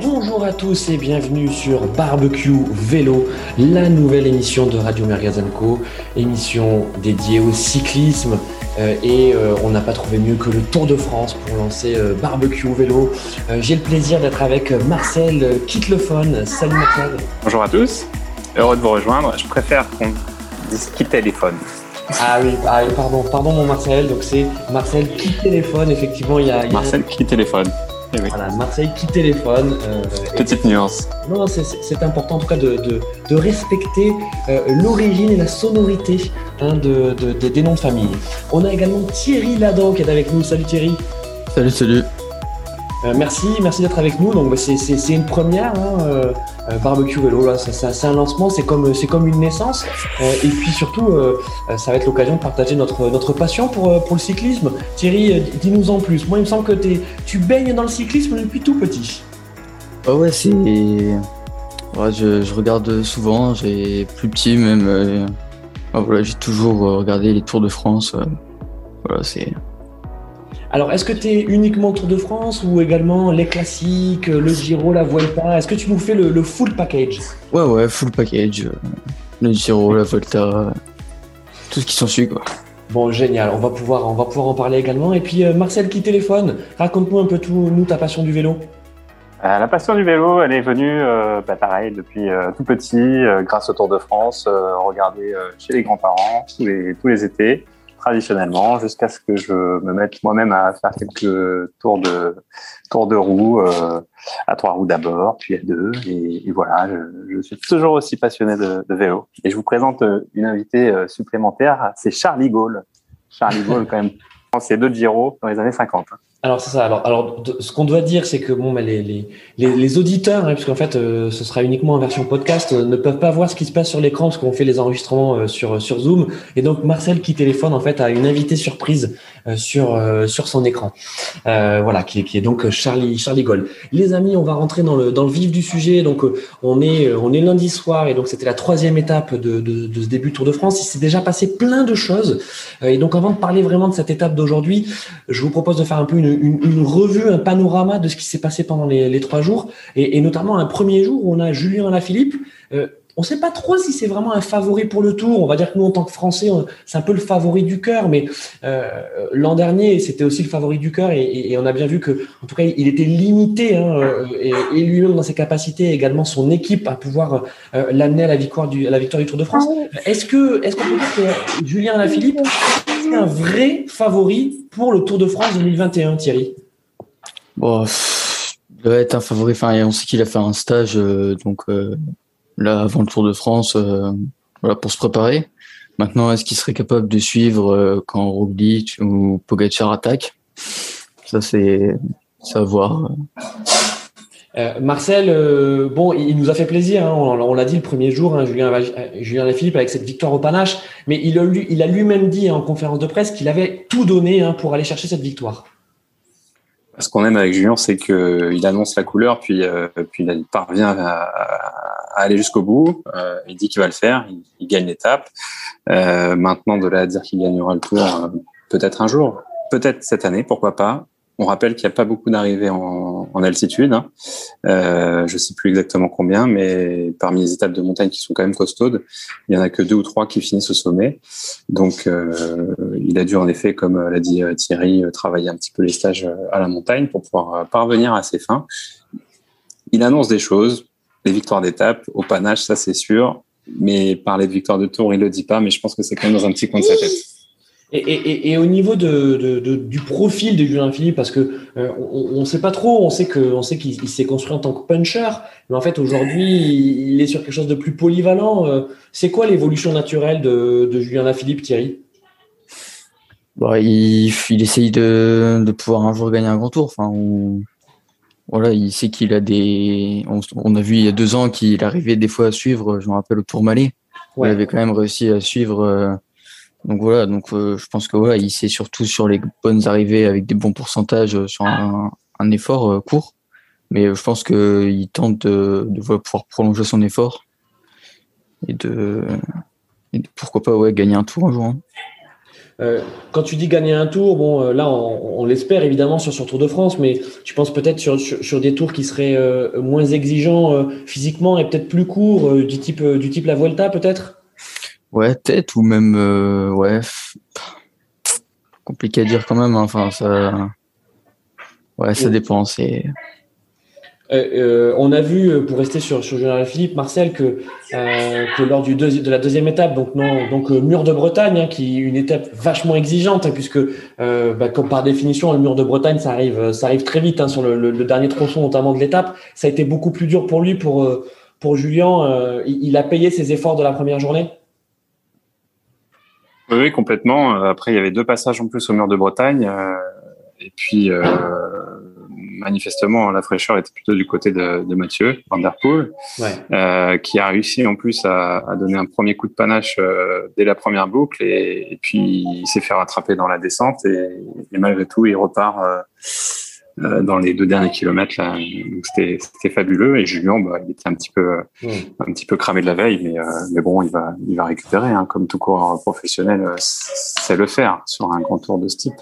Bonjour à tous et bienvenue sur Barbecue Vélo, la nouvelle émission de Radio Co, émission dédiée au cyclisme. Euh, et euh, on n'a pas trouvé mieux que le Tour de France pour lancer euh, Barbecue Vélo. J'ai le plaisir d'être avec Marcel Kitlephone. Salut Marcel. Bonjour à tous, heureux de vous rejoindre. Je préfère qu'on dise qui téléphone. Ah oui, ah, pardon, pardon mon Marcel. Donc c'est Marcel qui téléphone. Effectivement, il y a. Marcel qui téléphone. Eh voilà, Marseille qui téléphone. Euh, Petite nuance. Non, c'est important en tout cas de, de, respecter euh, l'origine et la sonorité hein, de, des noms de famille. On a également Thierry Ladan qui est avec nous. Salut Thierry. Salut, salut. Euh, merci, merci d'être avec nous. Donc c'est une première, hein, euh, euh, barbecue vélo. Là, c'est un lancement, c'est comme c'est comme une naissance. et puis surtout, ça va être l'occasion de partager notre notre passion pour pour le cyclisme. Thierry, dis-nous en plus. Moi, il me semble que tu baignes dans le cyclisme depuis tout petit. Ah ouais, c'est. Je, regarde souvent. J'ai plus petit même. voilà, j'ai toujours regardé les Tours de France. voilà, c'est alors, est-ce que tu es uniquement Tour de France ou également les classiques, le Giro, la Vuelta? Est-ce que tu nous fais le, full package? Ouais, ouais, full package. Le Giro, la Vuelta, tout ce qui s'ensuit, quoi. Bon, génial. On va pouvoir, on va pouvoir en parler également. Et puis, euh, Marcel qui téléphone, raconte-nous un peu tout, nous, ta passion du vélo. Euh, la passion du vélo, elle est venue, euh, bah, pareil, depuis tout petit, grâce au Tour de France, regarder chez les grands-parents tous les, tous les étés traditionnellement jusqu'à ce que je me mette moi-même à faire quelques tours de tours de roue euh, à trois roues d'abord, puis à deux, et, voilà, je, suis toujours aussi passionné de, de, vélo. Et je vous présente euh, une invitée euh, supplémentaire, c'est Charlie Gaulle. Charlie Gaulle, quand même, c'est deux Giro dans les années 50. Alors c'est ça. Alors, ce qu'on doit dire, c'est que bon, bah, les, les, les, auditeurs, hein, puisqu'en fait, euh, ce sera uniquement en version podcast, euh, ne peuvent pas voir ce qui se passe sur l'écran parce qu'on fait les enregistrements euh, sur sur Zoom. Et donc Marcel qui téléphone en fait a une invitée surprise sur sur son écran. voilà, qui, qui est donc Charlie Charlie Gold. Les amis, on va rentrer dans le dans le vif du sujet. Donc on est on est lundi soir et donc c'était la troisième étape de, de, de ce début Tour de France. Il s'est déjà passé plein de choses. et donc avant de parler vraiment de cette étape d'aujourd'hui, je vous propose de faire un peu une une, revue, un panorama de ce qui s'est passé pendant les, trois jours, et, notamment un premier jour où on a Julien Alaphilippe. Euh, on ne sait pas trop si c'est vraiment un favori pour le Tour. On va dire que nous, en tant que Français, c'est un peu le favori du cœur, mais euh, l'an dernier, c'était aussi le favori du cœur, et, on a bien vu que, en tout cas, il était limité, hein, euh, et, lui-même dans ses capacités, également son équipe à pouvoir l'amener à la victoire du, à la victoire du Tour de France. Ah est-ce que, est-ce qu'on peut dire que Julien Alaphilippe un vrai favori pour le Tour de France 2021, Thierry Bon, il doit être un favori. Enfin, on sait qu'il a fait un stage, euh, donc euh, là avant le Tour de France, euh, voilà pour se préparer. Maintenant, est-ce qu'il serait capable de suivre quand Roglic ou Pogacar attaque Ça, c'est à voir. Euh, Marcel, euh, bon, il nous a fait plaisir. Hein, on, l'a dit le premier jour, hein, Julien, Julien Philippe avec cette victoire au panache. Mais il a, il lui-même dit en conférence de presse qu'il avait tout donné hein, pour aller chercher cette victoire. Ce qu'on aime avec Julien, c'est qu'il annonce la couleur, puis, euh, il parvient à, aller jusqu'au bout. il dit qu'il va le faire, il, gagne l'étape. maintenant, de là à dire qu'il gagnera le tour, peut-être un jour, peut-être cette année, pourquoi pas. On rappelle qu'il n'y a pas beaucoup d'arrivées en, altitude. Hein. Euh, je ne sais plus exactement combien, mais parmi les étapes de montagne qui sont quand même costaudes, il y en a que deux ou trois qui finissent au sommet. Donc, euh, il a dû en effet, comme l'a dit euh, Thierry, travailler un petit peu les stages à la montagne pour pouvoir parvenir à ses fins. Il annonce des choses, les victoires d'étape, au panache, ça c'est sûr, mais parler de victoire de tour, il le dit pas, mais je pense que c'est quand même dans un petit coin de sa tête. Et, et, et, au niveau de, de, de, du profil de Julien Philippe, parce que euh, on ne sait pas trop, on sait que on sait qu'il s'est construit en tant que puncher, mais en fait aujourd'hui il est sur quelque chose de plus polyvalent. Euh, c'est quoi l'évolution naturelle de, Julien Philippe, Thierry? Bah, il, il essaye de, pouvoir un jour gagner un grand tour. Enfin, voilà, il sait qu'il a des. On, a vu il y a deux ans qu'il arrivait des fois à suivre. Je me rappelle au Tour Malais, il avait quand même réussi à suivre. Euh, donc voilà, donc euh, je pense que voilà, il sait surtout sur les bonnes arrivées avec des bons pourcentages euh, sur un, effort euh, court. Mais je pense qu'il tente de, pouvoir prolonger son effort et de, pourquoi pas ouais, gagner un tour un jour. Hein. quand tu dis gagner un tour, bon, là, on, l'espère évidemment sur sur Tour de France, mais tu penses peut-être sur, sur, des tours qui seraient moins exigeants physiquement et peut-être plus courts, du type du type la Vuelta, peut-être? Ouais, peut-être ou même ouais, compliqué à dire quand même. Hein. Enfin, ça, ouais, ça dépend. C'est euh, euh, on a vu, euh, pour rester sur, sur Julien Philippe, Marcel, que, que lors du de la deuxième étape, donc non, donc mur de Bretagne, hein, qui est une étape vachement exigeante, hein, puisque bah, comme par définition le mur de Bretagne, ça arrive, ça arrive très vite hein, sur le, dernier tronçon, notamment de l'étape. Ça a été beaucoup plus dur pour lui, pour pour Julien. Il, a payé ses efforts de la première journée. Oui, complètement. Après, il y avait deux passages en plus au mur de Bretagne, et puis manifestement, la fraîcheur était plutôt du côté de, de Mathieu Van Der Poel, euh, qui a réussi en plus à, à, donner un premier coup de panache euh, dès la première boucle, et, et puis il s'est fait rattraper dans la descente, et, et malgré tout, il repart euh, euh dans les deux derniers kilomètres. Là, c'était, c'était fabuleux, et Julien, bah, il était un petit peu, un petit peu cramé de la veille, mais, euh, mais bon, il va, il va récupérer, hein, comme tout coureur professionnel, c'est le faire sur un grand tour de ce type.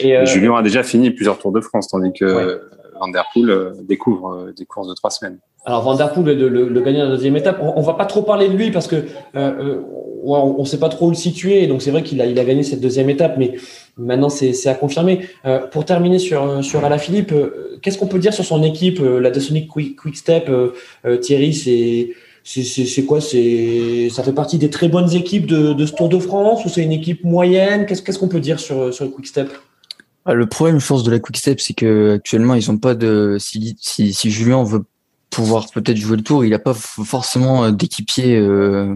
Et, euh, Julien a déjà fini plusieurs Tours de France, tandis que Van Der Poel euh, découvre euh, des courses de trois semaines. Alors Van Der Poel, le, le, le la deuxième étape, on, ne va pas trop parler de lui parce que euh, on ne sait pas trop où le situer. Donc c'est vrai qu'il a, il a gagné cette deuxième étape, mais maintenant c'est à confirmer. pour terminer sur sur Alaphilippe, qu'est-ce qu'on peut dire sur son équipe, la Dasonic Quick, Quick Step, Thierry, c'est c'est quoi? C'est ça fait partie des très bonnes équipes de, de ce Tour de France ou c'est une équipe moyenne? Qu'est-ce qu'on peut dire sur sur le Quick Step? Ah, le problème, je pense, de la Quickstep, c'est que actuellement, ils ont pas de. Si, si, si Julien veut pouvoir peut-être jouer le tour, il n'a pas forcément euh, d'équipier euh,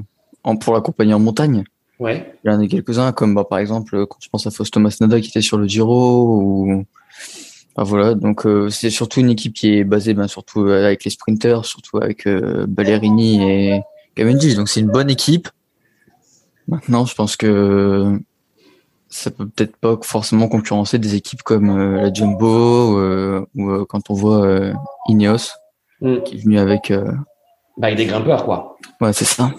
pour l'accompagner en montagne. Ouais. Il y en a quelques-uns, comme bah, par exemple, quand je pense à Faust Thomas Nada qui était sur le Giro, ou. voilà, donc euh, c'est surtout une équipe qui est basée ben, surtout avec les sprinters, surtout avec Ballerini et Cavendish. Donc c'est une bonne équipe. Maintenant, je pense que ça peut peut-être pas forcément concurrencer des équipes comme euh, la Jumbo euh, ou euh, quand on voit Ineos mm. qui est venu avec bah, avec des grimpeurs quoi. Ouais, c'est ça.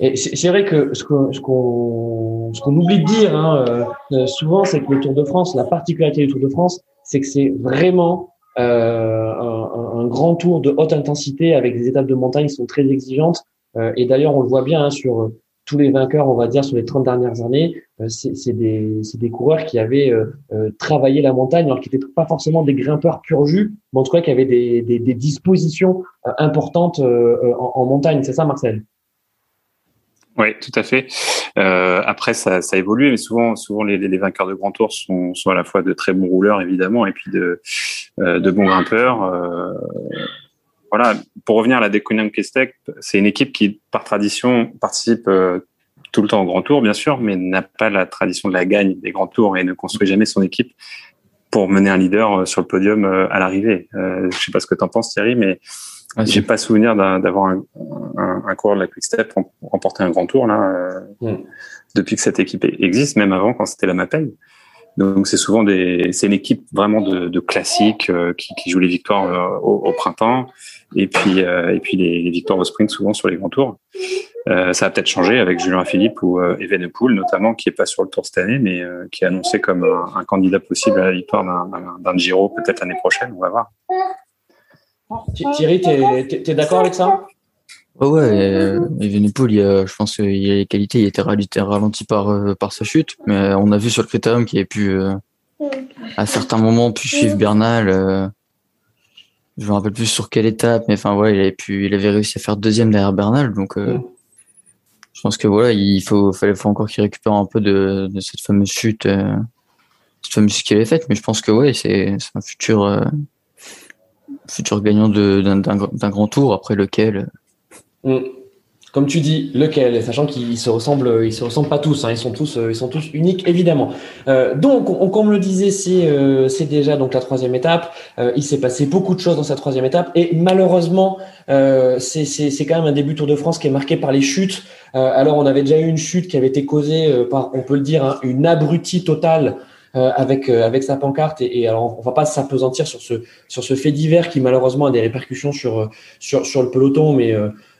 Et c'est vrai que ce qu'on ce qu'on ce qu'on oublie de dire hein, souvent, c'est que le Tour de France, la particularité du Tour de France, c'est que c'est vraiment euh, un, un, grand tour de haute intensité avec des étapes de montagne qui sont très exigeantes. et d'ailleurs, on le voit bien hein, sur tous les vainqueurs, on va dire, sur les 30 dernières années, euh, c'est des, des, coureurs qui avaient euh, euh, travaillé la montagne, alors qui n'étaient pas forcément des grimpeurs pur jus, mais en tout cas qui avaient des, des, des dispositions importantes en, en, montagne. C'est ça, Marcel? Oui, tout à fait. Euh, après, ça, ça évolue, mais souvent, souvent les, les, vainqueurs de Grand Tour sont, sont à la fois de très bons rouleurs, évidemment, et puis de, de bons grimpeurs. Euh, voilà, pour revenir à la Deconium Kestek, c'est une équipe qui, par tradition, participe euh, tout le temps au Grand Tour, bien sûr, mais n'a pas la tradition de la gagne des Grands Tours et ne construit jamais son équipe pour mener un leader euh, sur le podium euh, à l'arrivée. Euh, je sais pas ce que tu en penses, Thierry, mais ah, j'ai pas souvenir d'avoir un, un, un, coureur de la Quick Step remporter un Grand Tour là mm. depuis que cette équipe existe, même avant quand c'était la Mapei. Donc c'est souvent des, c'est une équipe vraiment de, de classiques qui, qui joue les victoires au, au, printemps et puis et puis les, les, victoires au sprint souvent sur les grands tours. Euh, ça a peut-être changé avec Julien Philippe ou euh, Evenepoel notamment, qui est pas sur le tour cette année, mais euh, qui est annoncé comme un, candidat possible à la victoire d'un Giro peut-être l'année prochaine. On va voir. Thierry, tu es, d'accord avec ça? Ouais, ouais Evenepoel, je pense qu'il a les qualités, il était ralenti par, par sa chute, mais on a vu sur le critérium qu'il avait pu, à certains moments, pu suivre Bernal. Je me rappelle plus sur quelle étape, mais enfin ouais, il avait pu, il avait réussi à faire deuxième derrière Bernal, donc je pense que voilà, il faut, fallait, faut encore qu'il récupère un peu de, de cette fameuse chute, euh, cette fameuse chute qu'il avait faite. Mais je pense que ouais, c'est un futur, euh, futur gagnant d'un grand tour après lequel. Mm. Comme tu dis, lequel, sachant qu'ils se ressemblent, ils se ressemblent pas tous. Hein, ils sont tous, ils sont tous uniques évidemment. Euh, donc, on, comme le disait, c'est euh, c'est déjà donc la troisième étape. Euh, il s'est passé beaucoup de choses dans cette troisième étape et malheureusement, euh, c'est c'est quand même un début Tour de France qui est marqué par les chutes. Euh, alors, on avait déjà eu une chute qui avait été causée par, on peut le dire, hein, une abrutie totale. Euh, avec avec sa pancarte et, et, alors on va pas s'apesantir sur ce sur ce fait divers qui malheureusement a des répercussions sur sur sur le peloton mais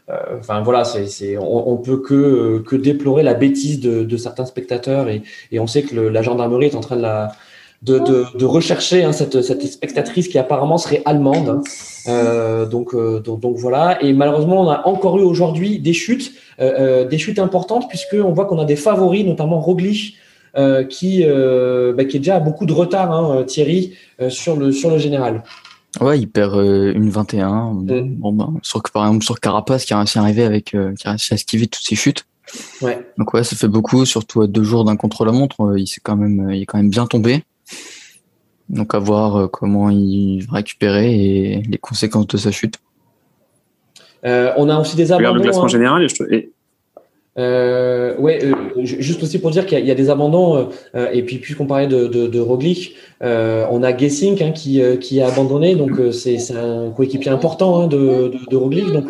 enfin voilà, c'est, on, on, peut que, que déplorer la bêtise de, certains spectateurs et, on sait que la gendarmerie est en train de rechercher hein, cette, spectatrice qui apparemment serait allemande. Hein. Euh, donc, voilà. Et malheureusement, on a encore eu aujourd'hui des chutes, euh, des chutes importantes puisque on voit qu'on a des favoris, notamment Roglic, qui, bah, qui est déjà à beaucoup de retard, hein, Thierry, sur le général. Ouais, il perd euh, une 21. Mm. Bon, ben, sur, par exemple, sur Carapace, qui a réussi à arriver avec, euh, qui a réussi à esquiver toutes ses chutes. Ouais. Donc ouais, ça fait beaucoup, surtout à deux jours d'un contre-la-montre. Euh, il s'est quand même, il est quand même bien tombé. Donc à voir comment il va récupérer et les conséquences de sa chute. on a aussi des abandons. Regarde le classement hein. général et, euh, ouais, euh, juste aussi pour dire qu'il y, a des abandons euh, et puis puisqu'on parlait de, de, de Roglic, on a Gessing hein, qui, qui a abandonné, donc c'est un coéquipier important hein, de, de, de, Roglic, donc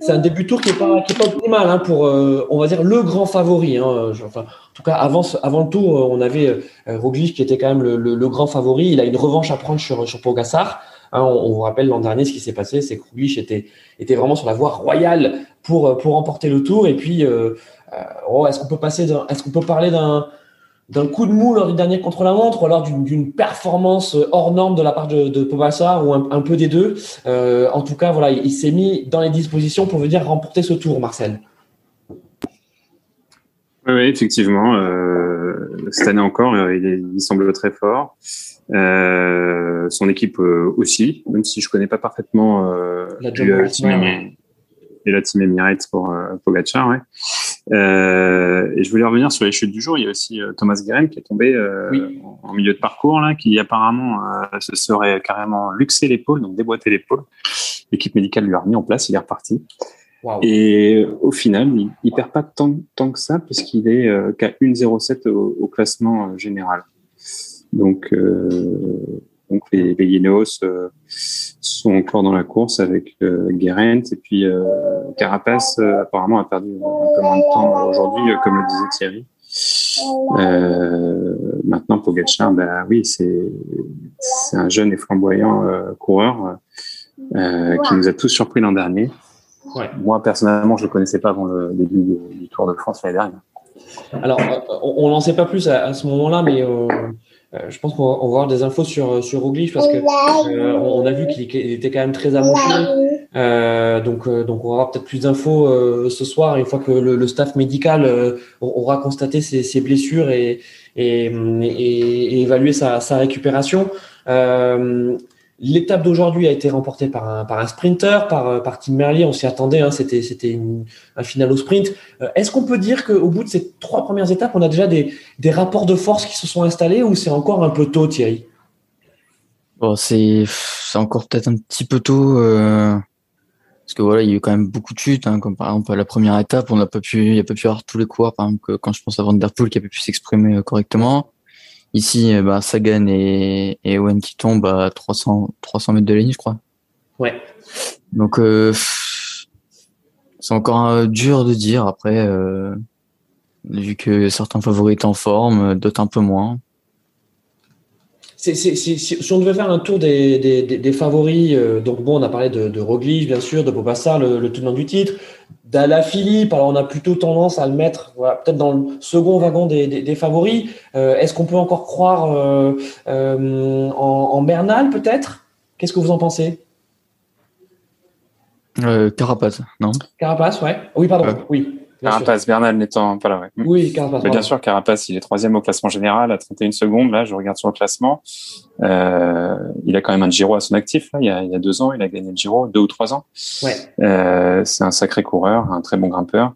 c'est un début de tour qui est pas qui est pas optimal hein, pour on va dire le grand favori. Hein, enfin, en tout cas avant avant le tour, on avait Roglic qui était quand même le, le, le, grand favori. Il a une revanche à prendre sur sur Pogacar. Hein, on, vous rappelle l'an dernier ce qui s'est passé, c'est que Roglic était, vraiment sur la voie royale pour, pour remporter le tour. Et puis, euh, euh, oh, est-ce qu'on peut parler d'un coup de mou lors du dernier contre-la-montre ou alors d'une performance hors norme de la part de, de ou un, peu des deux? Euh, en tout cas, il, s'est mis dans les dispositions pour venir remporter ce tour, Marcel. Oui, effectivement. cette année encore, il, semble très fort. Euh, son équipe euh, aussi, même si je connais pas parfaitement euh, la team, et la team Emirates pour euh, Pogacar. Ouais. Euh, et je voulais revenir sur les chutes du jour. Il y a aussi Thomas Guerin qui est tombé oui. en, milieu de parcours là, qui apparemment se serait carrément luxé l'épaule, donc déboîté l'épaule. L'équipe médicale lui a remis en place, il est reparti. Wow. Et au final, il, il perd pas tant, tant que ça puisqu'il est qu'à 1,07 au, au classement général. Donc, euh, donc les, les Ineos euh, sont encore dans la course avec euh, Guerrent et puis Carapace apparemment a perdu un peu moins de temps aujourd'hui, comme le disait Thierry. Euh, maintenant, Pogacar, bah oui, c'est c'est un jeune et flamboyant coureur qui nous a tous surpris l'an dernier. Ouais. Moi personnellement, je le connaissais pas avant le début du, du Tour de France l'année dernière. Alors, on n'en sait pas plus à, à ce moment-là, mais je pense qu'on va, on avoir des infos sur sur Roglic parce que euh, on a vu qu'il était quand même très amoché. Euh, donc donc on va avoir peut-être plus d'infos ce soir une fois que le, le staff médical aura constaté ses, ses blessures et et, et, et évalué sa, sa récupération. L'étape d'aujourd'hui a été remportée par un, par un sprinter, par, par Tim Merlier. On s'y attendait, hein, c'était, un final au sprint. Euh, est-ce qu'on peut dire qu'au bout de ces trois premières étapes, on a déjà des, rapports de force qui se sont installés ou c'est encore un peu tôt, Thierry? Bon, c'est, encore peut-être un petit peu tôt. Euh, parce que voilà, il y a eu quand même beaucoup de chutes, hein, comme par exemple à la première étape, on n'a pas pu, il n'y a pas pu avoir tous les coureurs, par exemple, quand je pense à Van Der Poel qui a pu s'exprimer euh, correctement. Ici, bah, Sagan et, et Owen qui tombent à 300, 300 mètres de la ligne, je crois. Ouais. Donc, euh, c'est encore euh, dur de dire. Après, euh, vu que certains favoris en forme, d'autres un peu moins. C'est, c'est, c'est, si on devait faire un tour des, des, des, des favoris, euh, donc bon, on a parlé de, de Roglic, bien sûr, de Pogacar, le, le tenant du titre, d'Alaphilippe. Alors on a plutôt tendance à le mettre, voilà, peut-être dans le second wagon des, favoris. Euh, est-ce qu'on peut encore croire euh, en, en, Bernal, peut-être? Qu'est-ce que vous en pensez? Carapace, non? Carapace, ouais. Oui, pardon, oui. Carapace, sûr. Bernal n'étant pas là, ouais. Oui, Carapace. Mais bien sûr, Carapace, il est troisième au classement général à 31 secondes. Là, je regarde sur le classement. Euh, il a quand même un Giro à son actif. Là. Il, y a, il y a deux ans, il a gagné le Giro, deux ou trois ans. Ouais. Euh, c'est un sacré coureur, un très bon grimpeur.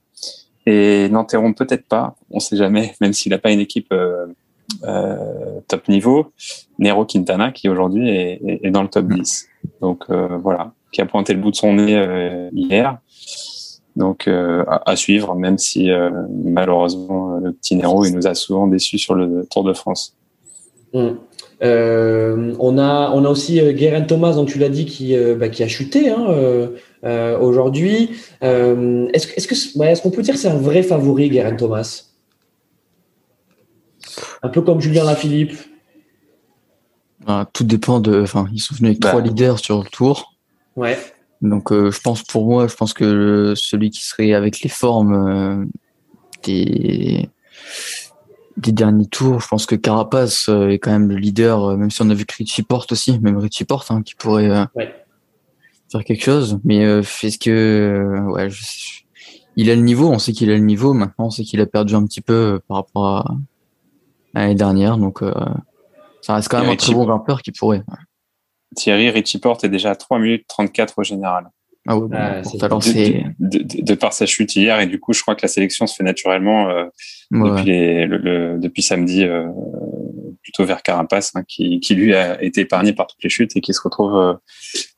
Et n'enterrons peut-être pas, on sait jamais, même s'il n'a pas une équipe euh, euh, top niveau, Nero Quintana, qui aujourd'hui est, est, est, dans le top 10. Donc euh, voilà, qui a pointé le bout de son nez euh, hier. Donc euh, à, à, suivre, même si euh, malheureusement le petit Nero il nous a souvent déçus sur le Tour de France. Mmh. Euh, on a on a aussi euh, Guérin Thomas, dont tu l'as dit, qui euh, bah, qui a chuté hein, euh, aujourd'hui. est-ce est-ce que ouais, est-ce qu'on peut dire que c'est un vrai favori, Guérin Thomas? Un peu comme Julien Lafilippe. Ah, tout dépend de. Enfin, ils sont venus avec bah. trois leaders sur le Tour. Ouais. Donc, euh, je pense pour moi, je pense que celui qui serait avec les formes euh, des, des derniers tours, je pense que Carapace euh, est quand même le leader, même si on a vu que Richie Porte aussi, même Richie Porte, hein, qui pourrait faire quelque chose. Mais est-ce que, ouais, il a le niveau, on sait qu'il a le niveau. Maintenant, on sait qu'il a perdu un petit peu par rapport à, l'année dernière. Donc, ça reste quand même un très bon grimpeur qui pourrait. Thierry Richie Porte est déjà à 3 minutes 34 au général. Ah ouais, de, par sa chute hier et du coup je crois que la sélection se fait naturellement euh, depuis, le, depuis samedi euh, plutôt vers Carapace hein, qui, qui, lui a été épargné par toutes les chutes et qui se retrouve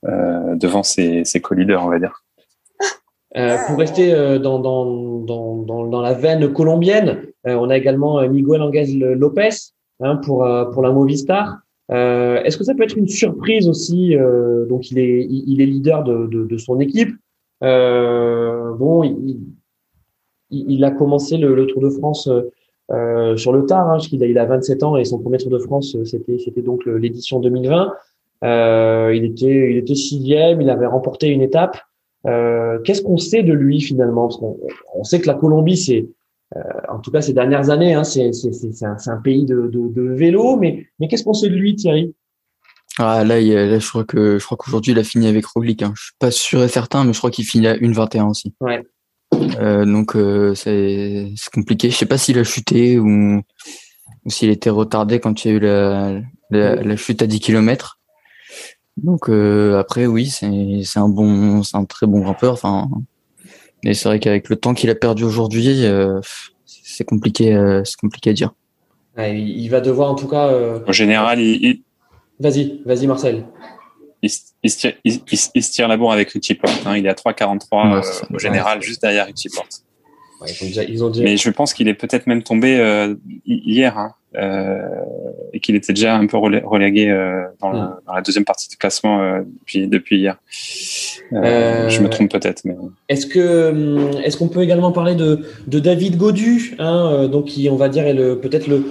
euh, devant ses, ses co-leaders on va dire. pour rester dans, dans, dans, dans, la veine colombienne, on a également Miguel Angel Lopez hein, pour, pour la Movistar. Euh, est-ce que ça peut être une surprise aussi euh, Donc, il est, il, est leader de, de, de son équipe. Euh, bon, il, il, a commencé le, le, Tour de France euh, sur le tard, hein, qu'il a, il a 27 ans et son premier Tour de France, c'était, c'était donc l'édition 2020. Euh, il était, il était sixième, il avait remporté une étape. Euh, qu'est-ce qu'on sait de lui finalement? Parce qu'on on sait que la Colombie, c'est euh, en tout cas ces dernières années, hein, c'est un, pays de, vélo, mais, mais qu'est-ce qu'on sait de lui, Thierry? Ah, là, là, je crois que je crois qu'aujourd'hui il a fini avec Roglic. Hein. Je suis pas sûr et certain, mais je crois qu'il finit à 1,21 aussi. Ouais. Euh, donc euh, c'est compliqué. Je sais pas s'il a chuté ou, ou s'il était retardé quand il y a eu la, la, chute à 10 km. Donc après oui, c'est un bon, c'est un très bon grimpeur. Enfin, et c'est vrai qu'avec le temps qu'il a perdu aujourd'hui, euh, c'est compliqué, euh, c'est compliqué à dire. il va devoir en tout cas. Euh, en général, il. Vas-y, vas-y Marcel. Il, se tire, la bourre avec Richie Porte. Hein. Il est à 3,43 au général, juste derrière Richie Porte. Mais je pense qu'il est peut-être même tombé hier. Hein. Euh, et qu'il était déjà un peu relégué euh, dans, mm. dans, la deuxième partie du classement euh, depuis, depuis hier. je me trompe peut-être. Mais... Est-ce que hum, est-ce qu'on peut également parler de, de David Godu, hein, donc qui on va dire est le peut-être le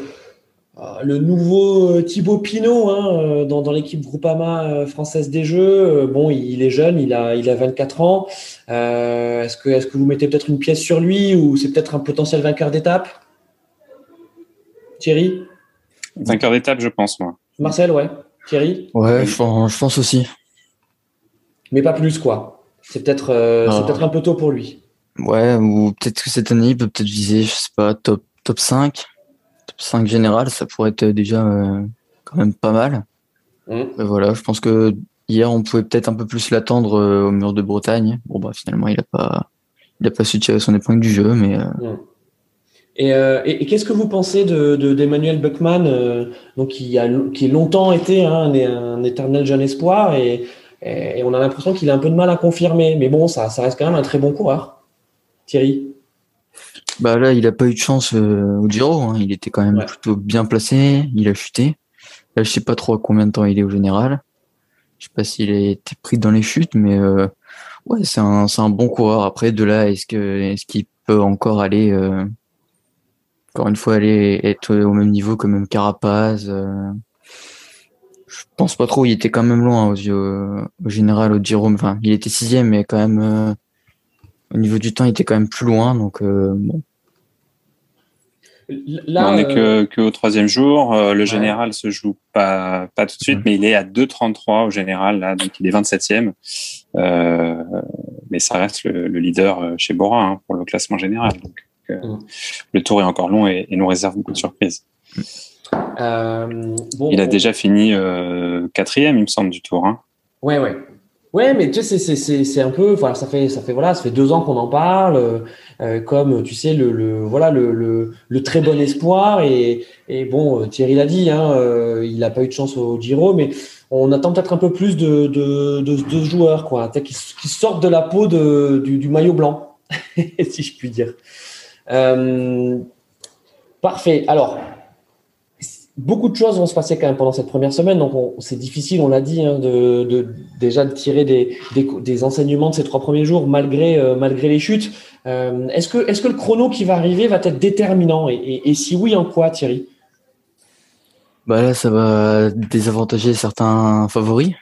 le nouveau Thibaut Pinot hein, dans, dans l'équipe Groupama française des Jeux. Bon, il est jeune, il a, il a 24 ans. Euh, est-ce que, est-ce que vous mettez peut-être une pièce sur lui ou c'est peut-être un potentiel vainqueur d'étape? Thierry Vainqueur d'étape, je pense, moi. Marcel, ouais. Thierry Ouais, je pense, aussi. Mais pas plus, quoi. C'est peut-être euh, peut un peu tôt pour lui. Ouais, ou peut-être que cette année, il peut peut-être viser, je sais pas, top, top 5. Top 5 général, ça pourrait être déjà euh, quand même pas mal. Mmh. voilà, je pense que hier, on pouvait peut-être un peu plus l'attendre euh, au mur de Bretagne. Bon, bah finalement, il a pas, il a pas su tirer son épingle du jeu, mais. Mmh. Euh, et, et, qu'est-ce que vous pensez de, d'Emmanuel Buckman, euh, donc qui a qui longtemps été hein, un, un, éternel jeune espoir, et, et on a l'impression qu'il a un peu de mal à confirmer. Mais bon, ça, ça reste quand même un très bon coureur. Thierry. Bah là, il a pas eu de chance euh, au Giro. Hein. Il était quand même plutôt bien placé. Il a chuté. Là, je sais pas trop à combien de temps il est au général. Je sais pas s'il a été pris dans les chutes, mais ouais, c'est un, un bon coureur. Après, de là, est-ce que est-ce qu'il peut encore aller encore une fois, aller être au même niveau que même Carapaz. Euh, je pense pas trop. Il était quand même loin au, général, au Giro. Enfin, il était sixième, mais quand même euh, au niveau du temps, il était quand même plus loin. Donc euh, bon. Là, on n'est que, que, au troisième jour. le général se joue pas, pas tout de suite, mais il est à 2,33 au général, là, donc il est 27e. mais ça reste le, leader chez Bora hein, pour le classement général. Donc. Mm. le tour est encore long et, nous réserve beaucoup de surprises. Euh, il a déjà fini euh, quatrième, il me semble, du tour. Hein. Ouais, ouais. Ouais, mais tu sais, c'est un peu, voilà, ça fait, ça fait voilà, ça fait deux ans qu'on en parle, euh, comme tu sais le, le voilà le, le, très bon espoir et, et bon Thierry l'a dit, hein, il n'a pas eu de chance au Giro, mais on attend peut-être un peu plus de de, de, de joueurs quoi, qui, qui sortent de la peau de, du, du maillot blanc, si je puis dire. Euh, parfait. Alors, beaucoup de choses vont se passer quand même pendant cette première semaine, donc c'est difficile, on l'a dit, hein, de, déjà de tirer des, des, enseignements de ces trois premiers jours malgré, euh, malgré les chutes. Euh, est-ce que, est que le chrono qui va arriver va être déterminant et, si oui, en quoi, Thierry? Bah Là, ça va désavantager certains favoris.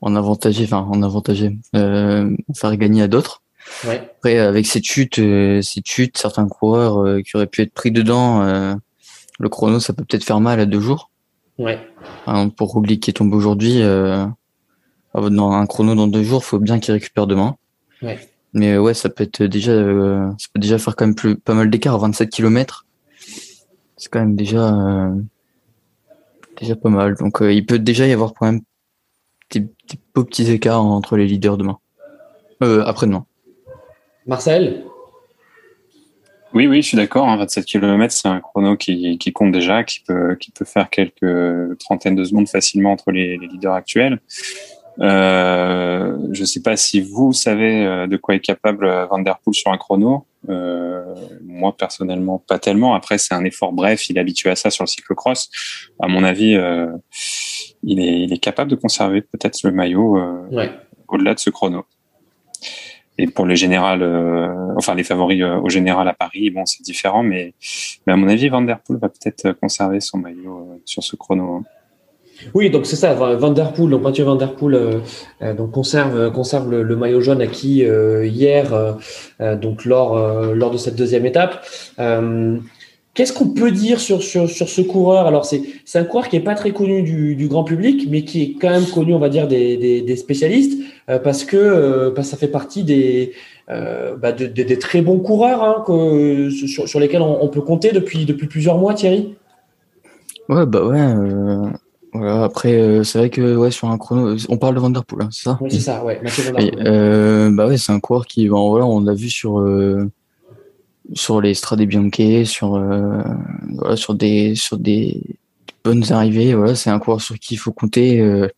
en avantager, enfin en avantager, euh, faire gagner à d'autres. Ouais. Après, avec cette chute, euh, cette chute, certains coureurs euh, qui auraient pu être pris dedans, euh, le chrono, ça peut peut-être faire mal à deux jours. Ouais. Pour Roglic qui est tombé aujourd'hui, euh, dans un chrono dans deux jours, faut bien qu'il récupère demain. Ouais. Mais ouais, ça peut être déjà, ça peut déjà faire quand même plus, pas mal d'écart, 27 km. C'est quand même déjà, déjà pas mal. Donc il peut déjà y avoir quand même des, des beaux petits écarts entre les leaders demain. Euh, après-demain. Marcel Oui, oui, je suis d'accord. hein, 27 km, c'est un chrono qui, qui compte déjà, qui peut, qui peut faire quelques trentaines de secondes facilement entre les, les leaders actuels. Euh, je ne sais pas si vous savez euh, de quoi est capable euh, Van Der Poel sur un chrono. Euh, moi, personnellement, pas tellement. Après, c'est un effort bref. Il est habitué à ça sur le cyclocross. À mon avis, euh, il, est, il est capable de conserver peut-être le maillot Ouais. au-delà de ce chrono. Et pour les générales, euh, enfin les favoris euh, au général à Paris, bon, c'est différent, mais, à mon avis, Van Der Poel va peut-être conserver son maillot euh, sur ce chrono. Oui, donc c'est ça, Van Der Poel, donc Mathieu Van Der Poel euh, euh, conserve, conserve le, le maillot jaune acquis euh, hier, euh, euh, donc lors, euh, lors de cette deuxième étape. Qu'est-ce qu'on peut dire sur, sur, sur ce coureur? Alors, c'est c'est un coureur qui est pas très connu du, du grand public, mais qui est quand même connu, on va dire, des, des, des spécialistes, euh, parce que euh, parce que ça fait partie des, euh, bah, de- de- des très bons coureurs hein, que, sur, sur lesquels on, on peut compter depuis, depuis plusieurs mois, Thierry. Ouais, bah ouais. voilà. Après, c'est vrai que ouais, sur un chrono, on parle de Van Der Poel, hein, c'est ça? Oui, c'est ça, ouais, Mathieu Et, bah ouais, c'est un coureur qui, bon, voilà, on l'a vu sur sur les Strade Bianche, sur euh, voilà, sur des sur des bonnes arrivées. Voilà, c'est un coureur sur qui il faut compter. euh,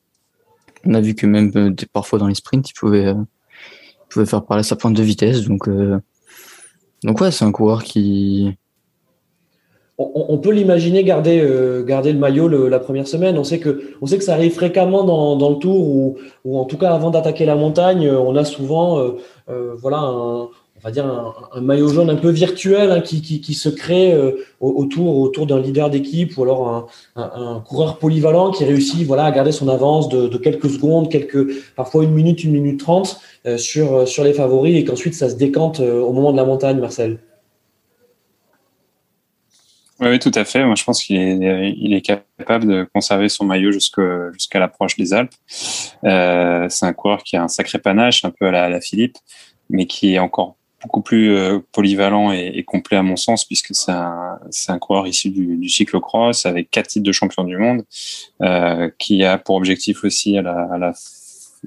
on a vu que même euh, parfois dans les sprints, il pouvait pouvait faire parler sa pointe de vitesse. Donc donc ouais, c'est un coureur qui on, peut l'imaginer garder, garder le maillot la première semaine. On sait que, on sait que ça arrive fréquemment dans, dans le tour ou, ou en tout cas avant d'attaquer la montagne, on a souvent, voilà, un, on va dire un, maillot jaune un peu virtuel hein, qui, qui, se crée euh, au- autour, autour d'un leader d'équipe ou alors un, coureur polyvalent qui réussit, voilà, à garder son avance de, quelques secondes, quelques, parfois une minute, une minute trente euh, sur, sur les favoris et qu'ensuite ça se décante euh, au moment de la montagne, Marcel. Oui, oui, tout à fait. Moi, je pense qu'il est, il est capable de conserver son maillot jusqu'à l'approche des Alpes. Euh, c'est un coureur qui a un sacré panache, un peu à la Philippe, mais qui est encore beaucoup plus euh, polyvalent et, et complet à mon sens, puisque c'est un, c'est un coureur issu du, du cyclocross avec quatre titres de champion du monde, euh, qui a pour objectif aussi à la, à la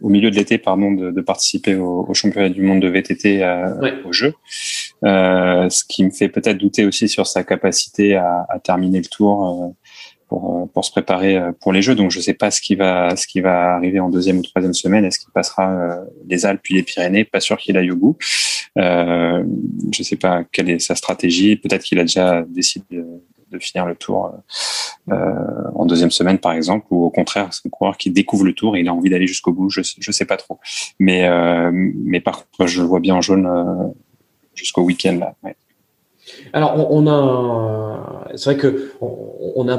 au milieu de l'été, pardon, de, de participer au, au championnat du monde de VTT à, Ouais. au jeu. Euh, ce qui me fait peut-être douter aussi sur sa capacité à, à terminer le tour euh, pour, euh, pour se préparer euh, pour les Jeux. Donc je ne sais pas ce qui va ce qui va arriver en deuxième ou troisième semaine. Est-ce qu'il passera euh, les Alpes puis les Pyrénées? Pas sûr qu'il aille au bout. Euh, je ne sais pas quelle est sa stratégie. Peut-être qu'il a déjà décidé de, de finir le tour euh, en deuxième semaine par exemple, ou au contraire c'est un coureur qui découvre le tour et il a envie d'aller jusqu'au bout. Je ne sais pas trop. Mais euh, mais par contre je le vois bien en jaune. jusqu'au week-end là. Ouais. Alors, on, a, c'est vrai que on, a,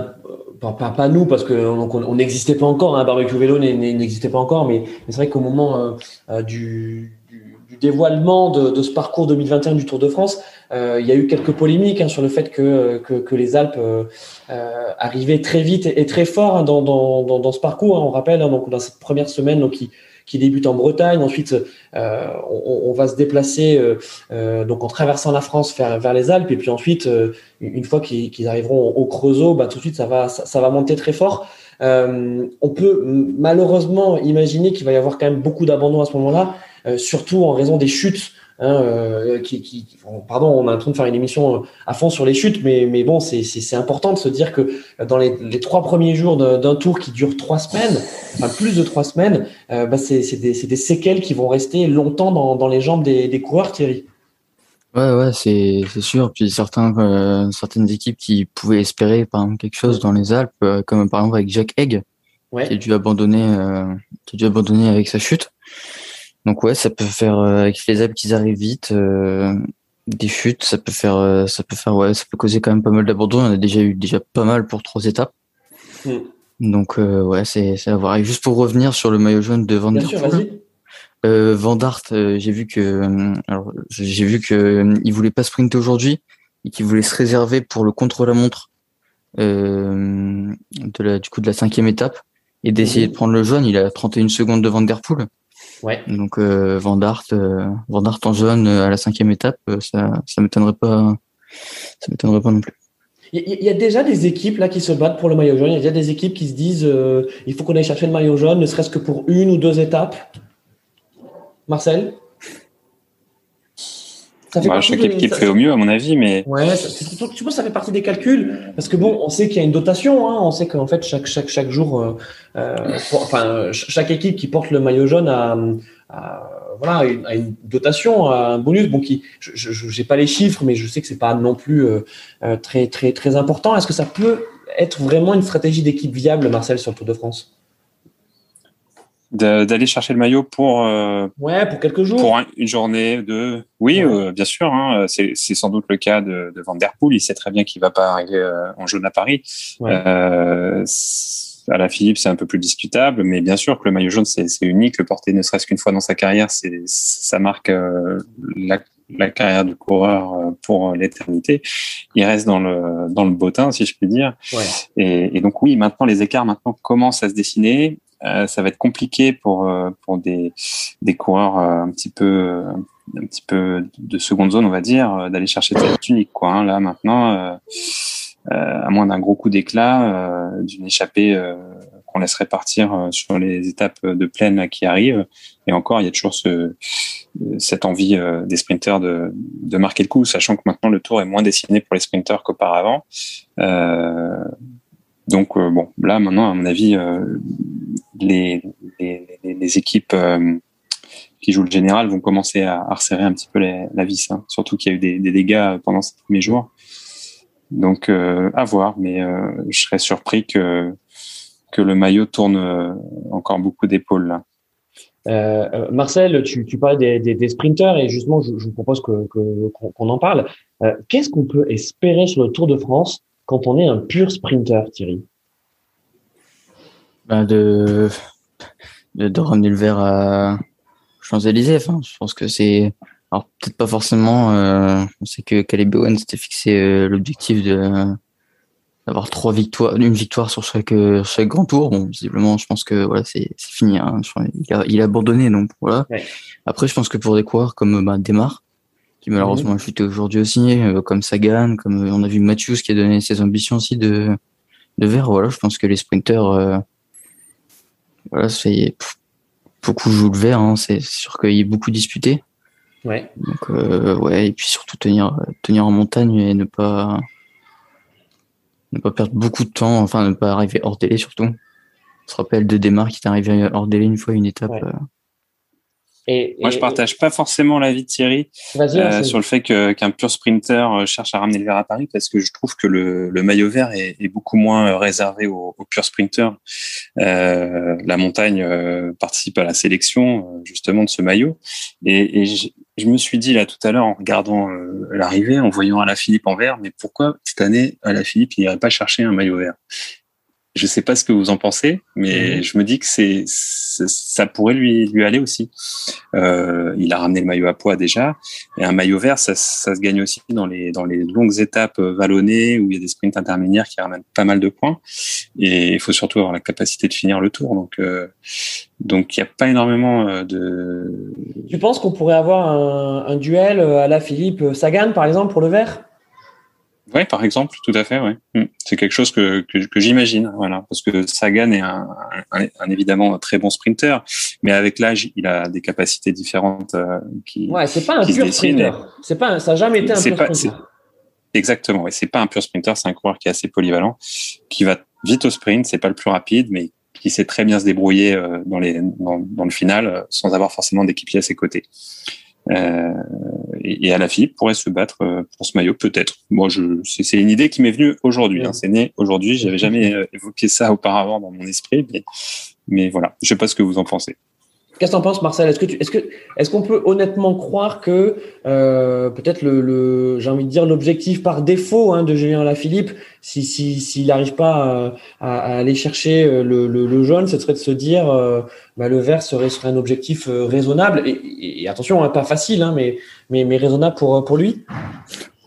pas, nous parce que donc on on n'existait pas encore, hein, barbecue vélo n'existait pas encore, mais, c'est vrai qu'au moment euh, euh, du, dévoilement de, ce parcours 2021 du Tour de France, euh, il y a eu quelques polémiques hein, sur le fait que, les Alpes arrivaient très vite et, très fort hein, dans, ce parcours. hein. on rappelle, donc dans cette première semaine, donc qui débute en Bretagne, ensuite euh, on, va se déplacer euh, euh, donc en traversant la France vers, les Alpes. Et puis ensuite une fois qu'ils arriveront au Creusot bah, tout de suite ça va ça, ça va monter très fort. On peut malheureusement imaginer qu'il va y avoir quand même beaucoup d'abandon à ce moment-là surtout en raison des chutes hein, euh, qui, qui, qui- pardon on est en train de faire une émission à fond sur les chutes mais, mais bon c'est important de se dire que dans les, les trois premiers jours d'un tour qui dure trois semaines enfin plus de trois semaines euh, bah, c'est des, des séquelles qui vont rester longtemps dans, dans les jambes des, des coureurs Thierry Ouais, ouais, c'est c'est sûr. Puis certains, euh, certaines équipes qui pouvaient espérer par exemple quelque chose dans les Alpes, euh, comme par exemple avec Jack Egg, ouais qui a dû abandonner, euh, qui a dû abandonner avec sa chute. Donc ouais, ça peut faire euh, avec les Alpes qui arrivent vite, euh, des chutes, ça peut faire, euh, ça peut faire, ouais, ça peut causer quand même pas mal d'abandon. On a déjà eu déjà pas mal pour trois étapes. Mm. Donc ouais, c'est à voir. Et juste pour revenir sur le maillot jaune de Van Der Poel. Euh, Van Dart, j'ai vu que j'ai vu que il voulait pas sprinter aujourd'hui et qu'il voulait se réserver pour le contre-la-montre de la, du coup de la cinquième étape et d'essayer de prendre le jaune. Il a 31 secondes de Van Der Poel. Ouais. Donc euh, Van Dart, euh, Van Dart en jaune à la cinquième étape, ça, ça m'étonnerait pas, ça m'étonnerait pas non plus. Il y a déjà des équipes là qui se battent pour le maillot jaune. Il y a déjà des équipes qui se disent il faut qu'on aille chercher le maillot jaune, ne serait-ce que pour une ou deux étapes. Marcel? Bah, chaque équipe fait au mieux, à mon avis, mais. Ouais, tu vois, ça fait partie des calculs. Parce que bon, on sait qu'il y a une dotation, hein, on sait qu'en fait, chaque, chaque, chaque jour, euh, euh enfin, chaque équipe qui porte le maillot jaune a, voilà, une, a une dotation, un bonus. Bon, qui, je n'ai pas les chiffres, mais je sais que c'est pas non plus euh, très, très, très important. Est-ce que ça peut être vraiment une stratégie d'équipe viable, Marcel, sur le Tour de France? D'aller chercher le maillot pour euh, ouais pour quelques jours. pour une journée de oui euh, bien sûr hein, c'est sans doute le cas de, de Van Der Poel. Il sait très bien qu'il va pas arriver euh, en jaune à Paris. Euh, à la Philippe c'est un peu plus discutable mais bien sûr que le maillot jaune c'est unique. Le porter ne serait-ce qu'une fois dans sa carrière c'est ça marque la, la carrière du coureur pour l'éternité. Il reste dans le dans le bottin si je puis dire. Ouais. et, et donc oui maintenant les écarts maintenant commencent à se dessiner euh, ça va être compliqué pour euh, pour des des coureurs euh, un petit peu un petit peu de seconde zone, on va dire, d'aller chercher cette tunique quoi. Hein. Là maintenant, à moins d'un gros coup d'éclat, d'une échappée qu'on laisserait partir sur les étapes de plaine qui arrivent. Et encore, il y a toujours ce, cette envie des sprinteurs de, de marquer le coup, sachant que maintenant le tour est moins dessiné pour les sprinteurs qu'auparavant. Donc euh, bon, là maintenant, à mon avis, euh, les, équipes euh, qui jouent le général vont commencer à, resserrer un petit peu la vis, hein. surtout qu'il y a eu des, dégâts pendant ces premiers jours. Donc à voir, mais je serais surpris que le maillot tourne encore beaucoup d'épaules Marcel, tu, parlais des, sprinters et justement, je, vous propose qu'on en parle. Qu'est-ce qu'on peut espérer sur le Tour de France quand on est un pur sprinter, Thierry ben de, de, ramener le verre à Champs-Élysées. Enfin, je pense que c'est. Alors, peut-être pas forcément. Euh, on sait que Caleb Owen s'était fixé euh, l'objectif de d'avoir trois victoires, une victoire sur chaque, chaque grand tour. Bon, visiblement, je pense que voilà, c'est fini. Hein. Il, a, il, a, abandonné, donc voilà. Après, je pense que pour des coureurs comme bah, Demar, qui malheureusement a chuté aujourd'hui aussi, euh, comme Sagan, comme euh, on a vu Matthews qui a donné ses ambitions aussi de, de vert. Voilà, je pense que les sprinters, euh, voilà, c'est beaucoup jouent le vert. Hein, c'est sûr qu'il y a beaucoup disputé. Ouais. Donc ouais, et puis surtout tenir tenir en montagne et ne pas ne pas perdre beaucoup de temps, enfin ne pas arriver hors délai surtout. On se rappelle de Demar qui est arrivé hors délai une fois une étape. Et, Moi, je partage pas forcément l'avis de Thierry euh, sur le fait qu'un pur sprinter euh, cherche à ramener le vert à Paris, parce que je trouve que le, le maillot vert est, est, beaucoup moins euh, réservé aux, aux purs sprinters. Euh, la montagne euh, participe à la sélection justement de ce maillot, et, et je, je, me suis dit là tout à l'heure en regardant l'arrivée, en voyant Alaphilippe en vert, mais pourquoi cette année Alaphilippe il n'irait pas chercher un maillot vert? Je sais pas ce que vous en pensez, mais mhm. je me dis que c'est ça pourrait lui lui aller aussi. Euh, il a ramené le maillot à poids déjà, et un maillot vert, ça, ça se gagne aussi dans les dans les longues étapes vallonnées où il y a des sprints intermédiaires qui ramènent pas mal de points. Et il faut surtout avoir la capacité de finir le tour. Donc euh, donc il n'y a pas énormément euh, de. Tu penses qu'on pourrait avoir un, un duel à la Philippe Sagan par exemple pour le vert? Oui, par exemple, tout à fait. Ouais. Mm. C'est quelque chose que, que, que j'imagine, voilà, parce que Sagan est un, un, un, évidemment un très bon sprinter, mais avec l'âge, il a des capacités différentes euh, qui. Ouais, c'est pas un pur sprinter. C'est pas, ça n'a jamais été un pur pas, sprinter. Exactement. Ouais, c'est pas un pur sprinter, c'est un coureur qui est assez polyvalent, qui va vite au sprint. C'est pas le plus rapide, mais qui sait très bien se débrouiller euh, dans les dans, dans le final euh, sans avoir forcément d'équipier à ses côtés. Euh, et, et Alaphilippe pourrait se battre euh, pour ce maillot, peut-être. Moi, je, c'est une idée qui m'est venue aujourd'hui. Hein, c'est né aujourd'hui. J'avais jamais euh, évoqué ça auparavant dans mon esprit, mais, mais voilà. Je sais pas ce que vous en pensez. Qu'est-ce que tu en penses, Marcel? Est-ce que est-ce que, est-ce qu'on peut honnêtement croire que euh, peut-être le, j'ai envie de dire l'objectif par défaut hein, de Julien Alaphilippe, si s'il n'arrive pas à, aller chercher euh, le, le, jaune, ce serait de se dire bah, le vert serait, serait un objectif raisonnable et, attention, hein, pas facile, hein, mais, mais mais raisonnable pour pour lui.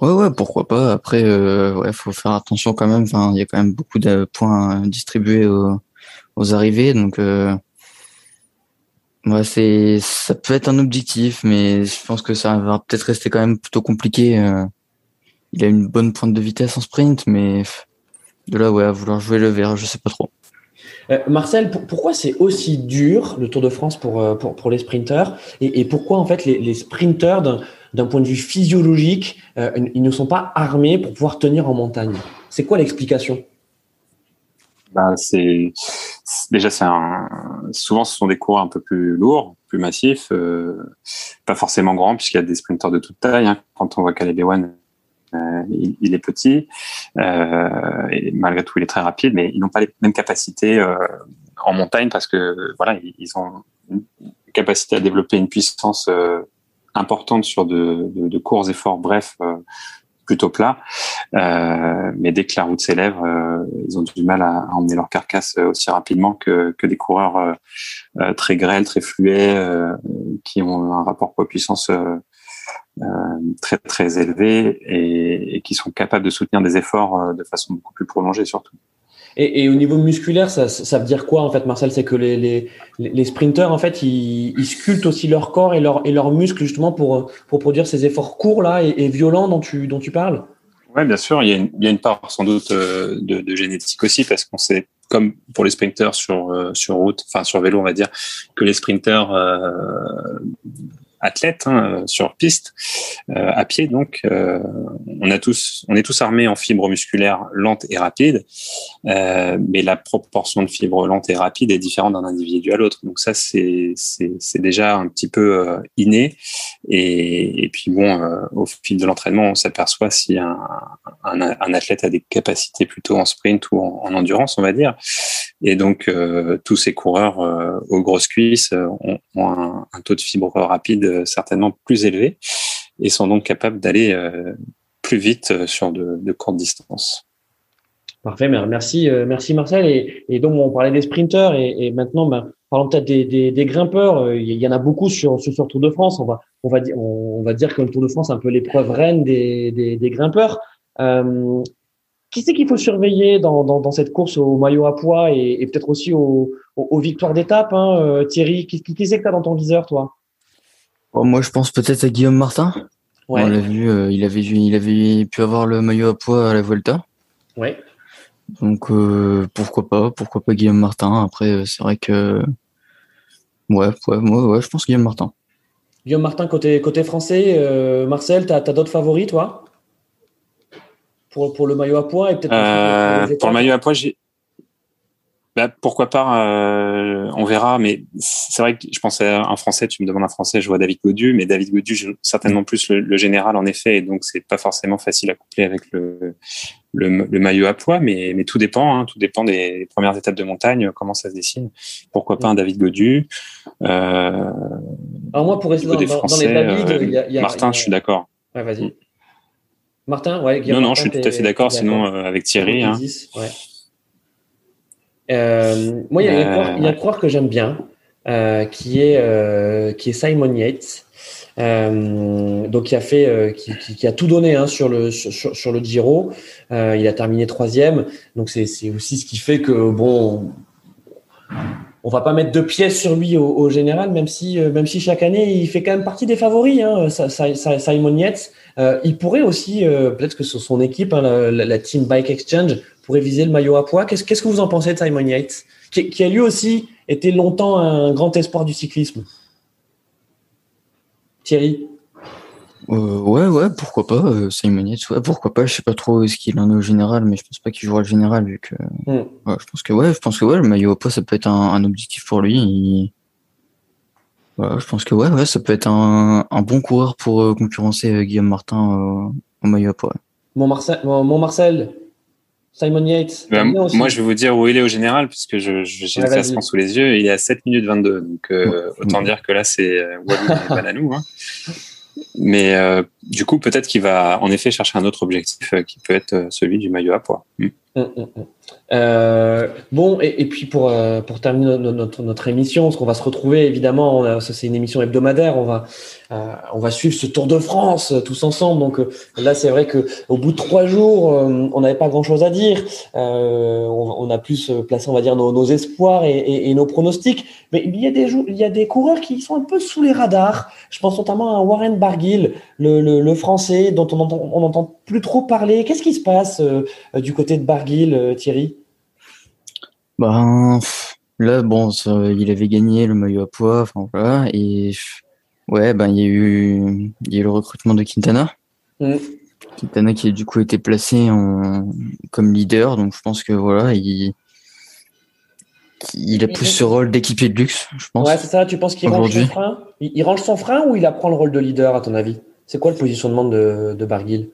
Ouais, ouais, pourquoi pas. Après, ouais, faut faire attention quand même. Enfin, il y a quand même beaucoup de points distribués aux, aux arrivées, donc. Ouais, c'est ça peut être un objectif, mais je pense que ça va peut-être rester quand même plutôt compliqué. Euh. Il a une bonne pointe de vitesse en sprint, mais de là ouais, à vouloir jouer le vert, je sais pas trop. Euh, Marcel, pourquoi c'est aussi dur le Tour de France pour, euh, pour, pour les sprinteurs? Et, pourquoi en fait les, les sprinteurs d'un point de vue physiologique, ils ne sont pas armés pour pouvoir tenir en montagne? C'est quoi l'explication? Ben, c'est déjà c'est un souvent ce sont des coureurs un peu plus lourds, plus massifs, euh, pas forcément grands puisqu'il y a des sprinteurs de toute taille. Hein. Quand on voit Caleb Ewan, euh, il, est petit euh, et malgré tout il est très rapide, mais ils n'ont pas les mêmes capacités euh, en montagne parce que voilà ils ont une capacité à développer une puissance euh, importante sur de, de, de courts efforts brefs plutôt plat. Euh, mais dès que la route s'élève, euh, ils ont du mal à, emmener leur carcasse euh, aussi rapidement que, que des coureurs très grêles, très fluets, qui ont un rapport poids-puissance très très élevé et, qui sont capables de soutenir des efforts de façon beaucoup plus prolongée surtout. Et, au niveau musculaire, ça, veut dire quoi en fait, Marcel? C'est que les, les, les sprinteurs en fait, ils, sculptent aussi leur corps et, et leurs muscles justement pour, pour produire ces efforts courts là et, violents dont tu, dont tu parles? Oui, bien sûr. Il y, a une, part sans doute euh, de, de génétique aussi parce qu'on sait, comme pour les sprinteurs sur euh, sur route, enfin sur vélo, on va dire, que les sprinteurs euh, athlètes hein, sur piste, euh, à pied donc. Euh, on a tous, on est tous armés en fibres musculaires lentes et rapides, euh, mais la proportion de fibres lentes et rapides est différente d'un individu à l'autre. Donc ça, c'est c'est déjà un petit peu inné. Et, puis bon, au fil de l'entraînement, on s'aperçoit si un, un, athlète a des capacités plutôt en sprint ou en, en endurance, on va dire. Et donc tous ces coureurs aux grosses cuisses ont, un, taux de fibres rapides euh, certainement plus élevés et sont donc capables d'aller euh, plus vite euh, sur de, courtes distances. Parfait, merci, merci Marcel. Et, donc on parlait des sprinteurs et, maintenant, ben, parlons peut-être des, grimpeurs. Il y en a beaucoup sur sur, Tour de France. On va on va dire on que le Tour de France est un peu l'épreuve reine des, des, grimpeurs. Euh, qui c'est qu'il faut surveiller dans, dans, cette course au maillot à poids et, et peut-être aussi aux, aux, victoires d'étape hein, Thierry, qui, qui c'est que tu as dans ton viseur, toi? Oh, moi, je pense peut-être à Guillaume Martin. On l'a vu, euh, il avait vu, il avait pu avoir le maillot à poids à la Volta. Ouais. Donc euh, pourquoi pas, pourquoi pas Guillaume Martin. Après, euh, c'est vrai que ouais, ouais, moi, ouais, je pense Guillaume Martin. Guillaume Martin côté côté français. Marcel, t'as as, d'autres favoris, toi? Pour, pour le maillot à poids et peut-être pour, le maillot à poids, j'ai bah, pourquoi pas, euh, on verra. Mais c'est vrai que je pensais à un Français. Tu me demandes un Français, je vois David Godu, mais David Godu, certainement plus le, général en effet, et donc c'est pas forcément facile à coupler avec le, le, maillot à poids. Mais, mais tout dépend, hein, tout dépend des premières étapes de montagne, comment ça se dessine. Pourquoi pas un David Godu euh, Alors moi, pour rester dans, Français, les il y a, y a, Martin, je suis d'accord. Ouais, vas-y. Martin, ouais. non, non, je suis tout à fait d'accord. Sinon, euh, avec Thierry. Hein. ouais. Euh, moi, il y, a, il y a croire que j'aime bien, euh, qui est euh, qui est Simon Yates. Euh, donc qui a fait, euh, qui, qui, qui, a tout donné hein, sur le sur, sur le Giro. Euh, il a terminé troisième. Donc c'est c'est aussi ce qui fait que bon, on va pas mettre deux pièces sur lui au, au général, même si même si chaque année il fait quand même partie des favoris. Hein, Simon Yates. il pourrait aussi peut-être que son équipe, hein, la, la, team Bike Exchange, pour viser le maillot à poids. Qu'est-ce, qu'est-ce que vous en pensez de Simon Yates, qui, qui, a lui aussi été longtemps un grand espoir du cyclisme? Thierry? Euh, Ouais, ouais, pourquoi pas, euh, Simon Yates, ouais, pourquoi pas. Je sais pas trop ce qu'il en est au général, mais je pense pas qu'il jouera le général vu que. Hmm. Ouais, je pense que ouais, je pense que ouais, le maillot à poids, ça peut être un, un objectif pour lui. Ouais, je pense que ouais, ouais, ça peut être un, un bon coureur pour euh, concurrencer euh, Guillaume Martin au maillot à poids. Mon Marcel, mon Marcel Simon Yates. Ben, moi, je vais vous dire où il est au général, puisque j'ai je, le classement sous les yeux. Il est à 7 minutes 22. Donc, euh, autant dire que là, c'est euh, Wally Bananou. Hein. Mais euh, du coup, peut-être qu'il va en effet chercher un autre objectif euh, qui peut être celui du maillot à poids. Mm. Mm, mm, euh, bon, et, puis pour, euh, pour terminer notre, émission, parce qu'on va se retrouver évidemment, c'est une émission hebdomadaire, on va, euh, on va suivre ce Tour de France tous ensemble. Donc là, c'est vrai que au bout de trois jours, on n'avait pas grand-chose à dire. On, a plus placé, on va dire, nos, espoirs et, nos pronostics. Mais il y a des il y a des coureurs qui sont un peu sous les radars. Je pense notamment à Warren Barguil, le, le, français, dont on entend, on entend plus trop parler. Qu'est-ce qui se passe du côté de Barguil, Thierry? Ben là, bon, ça, il avait gagné le maillot à poids, enfin voilà, et Ouais, ben il y a eu il y a eu le recrutement de Quintana. Mm. Quintana qui a du coup été placé en comme leader, donc je pense que voilà, il il a plus ce rôle d'équipier de luxe, je pense. Ouais, c'est ça. Tu penses qu'il range son frein? Il, il, range son frein ou il apprend le rôle de leader, à ton avis? C'est quoi le positionnement de, de Barguil?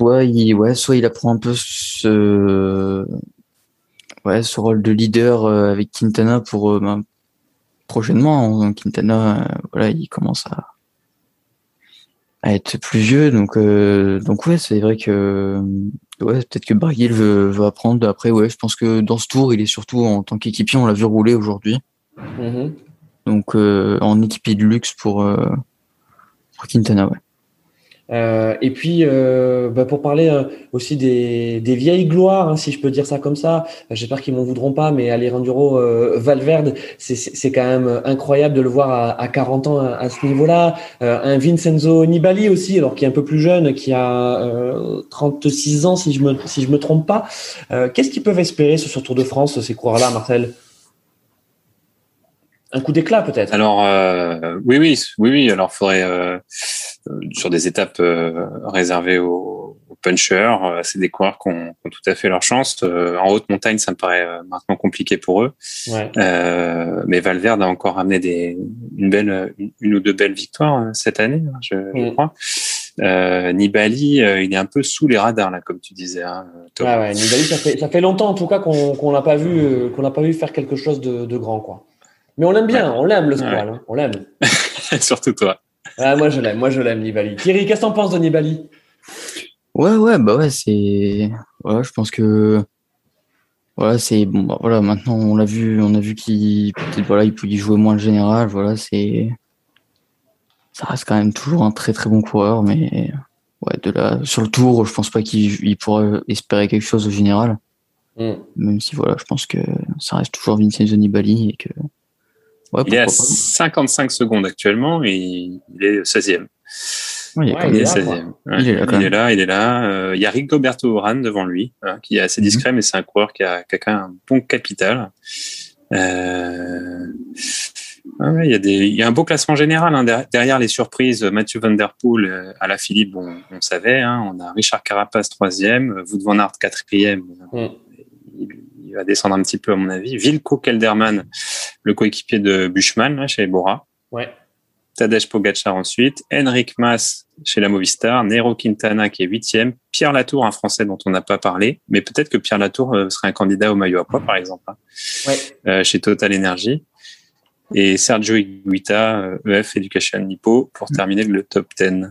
Ouais, il, ouais, soit il apprend un peu ce, ouais, ce rôle de leader euh, avec Quintana pour, euh, ben, prochainement. Hein, Quintana, euh, voilà, il commence à, à être plus vieux, donc euh, donc ouais, c'est vrai que ouais, peut-être que Barguil veut, veut apprendre. Après, ouais, je pense que dans ce tour, il est surtout en tant qu'équipier, on l'a vu rouler aujourd'hui. Mm-hmm. Donc euh, en équipier de luxe pour, euh, pour Quintana, ouais. Euh, et puis, euh, bah pour parler euh, aussi des, vieilles gloires, hein, si je peux dire ça comme ça, j'espère qu'ils m'en voudront pas, mais Alejandro euh, Valverde, c'est quand même incroyable de le voir à, à 40 ans à, à ce niveau-là. Un Vincenzo Nibali aussi, alors qui est un peu plus jeune, qui a 36 ans, si je me si je me trompe pas. Qu'est-ce qu'ils peuvent espérer sur Tour de France, ces coureurs-là, Marcel? Un coup d'éclat peut-être. Alors oui, oui, oui, oui. Alors faudrait sur des étapes euh, réservées aux, aux punchers. Euh, c'est des coureurs qui ont, tout à fait leur chance. en haute montagne, ça me paraît maintenant compliqué pour eux. Ouais. mais Valverde a encore ramené des, une, belle, une, ou deux belles victoires cette année, hein, je, mm. je crois. Euh, Nibali, euh, il est un peu sous les radars là, comme tu disais. Hein, ouais, ouais, Nibali, ça fait, ça fait longtemps en tout cas qu'on qu'on l'a pas vu, qu'on l'a pas vu faire quelque chose de, de, grand, quoi. Mais on l'aime bien, ouais. on l'aime le squal, hein, on l'aime. Surtout toi. Ah, moi je l'aime, moi je l'aime Nibali. Thierry, qu'est-ce que t'en penses de Nibali? Ouais, ouais, bah ouais, c'est, voilà, je pense que, voilà, c'est bon, bah voilà, maintenant on l'a vu, on a vu qu'il peut-être voilà, il pouvait jouer moins le général, voilà, c'est, ça reste quand même toujours un très très bon coureur, mais ouais, de là sur le tour, je pense pas qu'il pourra espérer quelque chose au général. Mm. Même si voilà, je pense que ça reste toujours Vincenzo Nibali et que Ouais, il est à pas. 55 secondes actuellement et il est 16e. Ouais, il, ouais, il, est 16e. Ouais, il, est là, il est là, il est là. Euh, il y a Rigoberto Urán devant lui, hein, qui est assez discret, mm -hmm. mais c'est un coureur qui a, qui a, quand même un bon capital. Euh... Ouais, il, y a des, il y a un beau classement général hein, derrière les surprises. Mathieu Van Der Poel euh, à la Philippe, bon, on savait. Hein, on a Richard Carapaz troisième, Wout van Aert quatrième. Mm. Il, va descendre un petit peu à mon avis. Vilko Kelderman, le coéquipier de Bushman là, chez Bora. Ouais. Tadej Pogacar ensuite, Henrik Mas chez la Movistar, Nero Quintana qui est huitième, Pierre Latour, un Français dont on n'a pas parlé, mais peut-être que Pierre Latour euh, serait un candidat au maillot à poids, par exemple, hein, ouais. euh, chez Total Energy. Et Sergio Higuita, EF Education Nippo, pour terminer le top 10.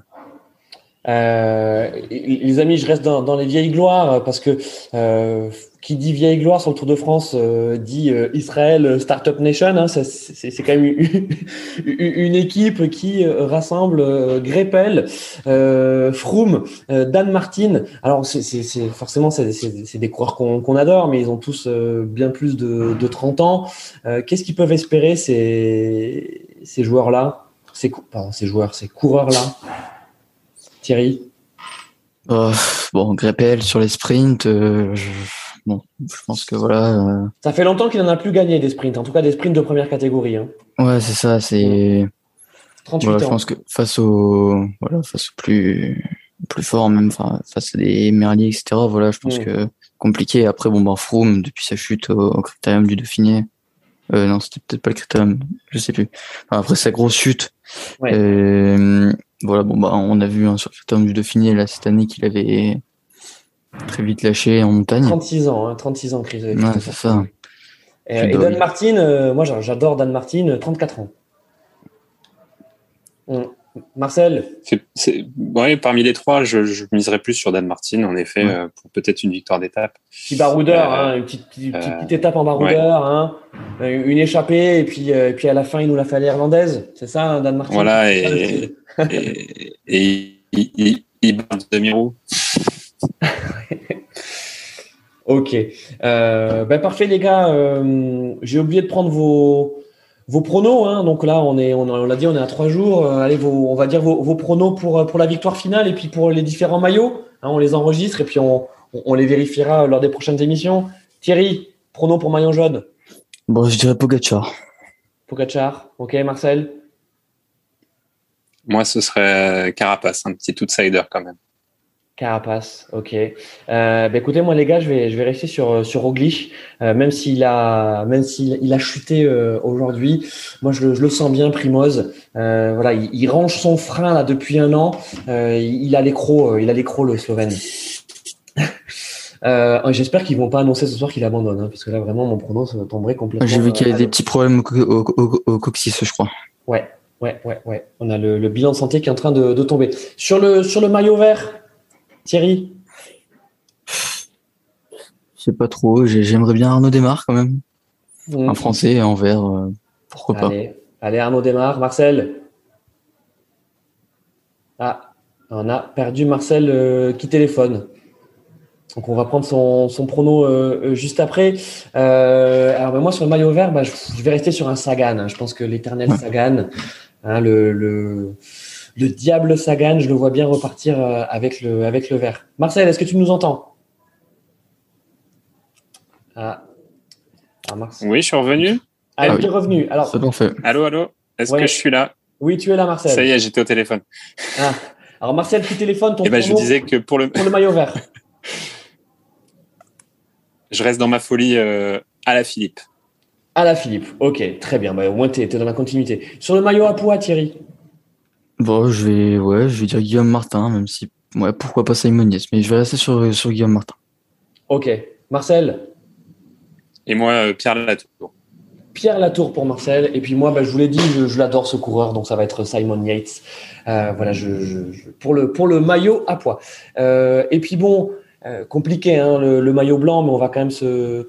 Euh, les amis, je reste dans, dans, les vieilles gloires parce que euh, qui dit vieille gloire sur le Tour de France euh, dit euh, Israël Startup Nation. Hein, c'est quand même une, équipe qui euh, rassemble euh, Greppel, Froome, Dan Martin. Alors c'est forcément c'est des coureurs qu'on qu adore, mais ils ont tous bien plus de, de 30 ans. Qu'est-ce qu'ils peuvent espérer ces, ces joueurs-là? Ces, pardon, ces joueurs, ces coureurs-là? Thierry? Euh, Bon, Greppel sur les sprints, euh, bon, je pense que voilà. Euh... Ça fait longtemps qu'il n'en a plus gagné des sprints, en tout cas des sprints de première catégorie. Hein. Ouais, c'est ça, c'est. 38 voilà, ans. Je pense que face au, voilà, face au plus, plus fort, même face à des Merlier, etc. Voilà, je pense mmh. que compliqué. Après, bon, ben, Froome, depuis sa chute au, au critérium du Dauphiné, euh, non, c'était peut-être pas le critérium, je sais plus. Enfin, après sa grosse chute, ouais. euh, voilà, bon bah on a vu hein, sur le critérium du Dauphiné là cette année qu'il avait très vite lâché en montagne. 36 ans, hein, 36 ans, Chris. Ouais, c'est ça. Et, bah, Dan Martin, euh, moi j'a- j'adore Dan Martin, euh, 34 ans. Hum. Marcel, ouais, parmi les trois, je, je miserais plus sur Dan Martin, en effet, Ouais. euh, pour peut-être une victoire d'étape. petit baroudeur, Euh, hein, une petite, petite, petite- euh, petite étape en baroudeur, hein, euh, une échappée, et puis, euh, et puis à la fin, il nous l'a fait à l'irlandaise. C'est ça, hein, Dan Martin Voilà, et, et, et il, il, il bat de demi-roue. Ok. Euh, ben parfait, les gars. Euh, J'ai oublié de prendre vos, vos pronos. Hein. Donc là, on est, on, on l'a dit, on est à trois jours. Euh, allez, vos, on va dire vos, vos pronos pour, pour la victoire finale et puis pour les différents maillots. Hein, on les enregistre et puis on, on, on les vérifiera lors des prochaines émissions. Thierry, pronos pour maillot jaune. Bon, je dirais Pogacar. Pogacar. Ok, Marcel. Moi, ce serait Carapace, un petit outsider quand même. Carapace, ok. Euh, bah écoutez, moi les gars, je vais je vais rester sur sur Roglic, euh, même s'il a même s'il il a chuté euh, aujourd'hui. Moi, je le, je le sens bien, Primoz. Euh, voilà, il, il range son frein là depuis un an. Euh, il, a l'écro, euh, il a l'écro le Slovène. Euh, J'espère qu'ils vont pas annoncer ce soir qu'il abandonne, hein, parce que là vraiment mon pronom ça tomberait complètement. J'ai vu qu'il y euh, a des petits problèmes au, co- au, au- au coccyx, je crois. Ouais, ouais, ouais, ouais. On a le, le bilan de santé qui est en train de, de tomber. Sur le sur le maillot vert, Thierry. Je sais pas trop. j'ai- J'aimerais bien Arnaud Desmar quand même. Mm. Un français en vert. euh, pourquoi pas. Allez, Arnaud démarre. Marcel. Ah, on a perdu Marcel euh, qui téléphone. Donc on va prendre son, son prono euh, juste après. Euh, alors ben, moi sur le maillot vert, bah, je, je vais rester sur un Sagan. hein. Je pense que l'éternel. Sagan, hein, le, le, le diable Sagan, je le vois bien repartir euh, avec le, avec le vert. Marcel, est-ce que tu nous entends? Ah, ah Marcel. Oui, je suis revenu. Ah, Ah oui. revenu. Alors, C'est parfait. Allô, allô? Est-ce Ouais. que je suis là? Oui, tu es là, Marcel. Ça y est, j'étais au téléphone. Ah. Alors Marcel, tu téléphones ton Et ben, je disais que pour le, pour le maillot vert. je reste dans ma folie euh, à la Philippe. À la Philippe. Ok, très bien. Bah, au moins, tu es, dans la continuité. Sur le maillot à poids, Thierry? Bon, je vais, ouais, je vais dire Guillaume Martin, même si, ouais, pourquoi pas Simon Yates, mais je vais rester sur, sur Guillaume Martin. Ok. Marcel? Et moi, euh, Pierre Latour. Pierre Latour pour Marcel. Et puis moi, bah, je vous l'ai dit, je, je l'adore ce coureur, donc ça va être Simon Yates. Euh, voilà, je, je- je- pour, le, pour le maillot à poids. Euh, et puis bon, euh, compliqué, hein, le, le maillot blanc, mais on va quand même se,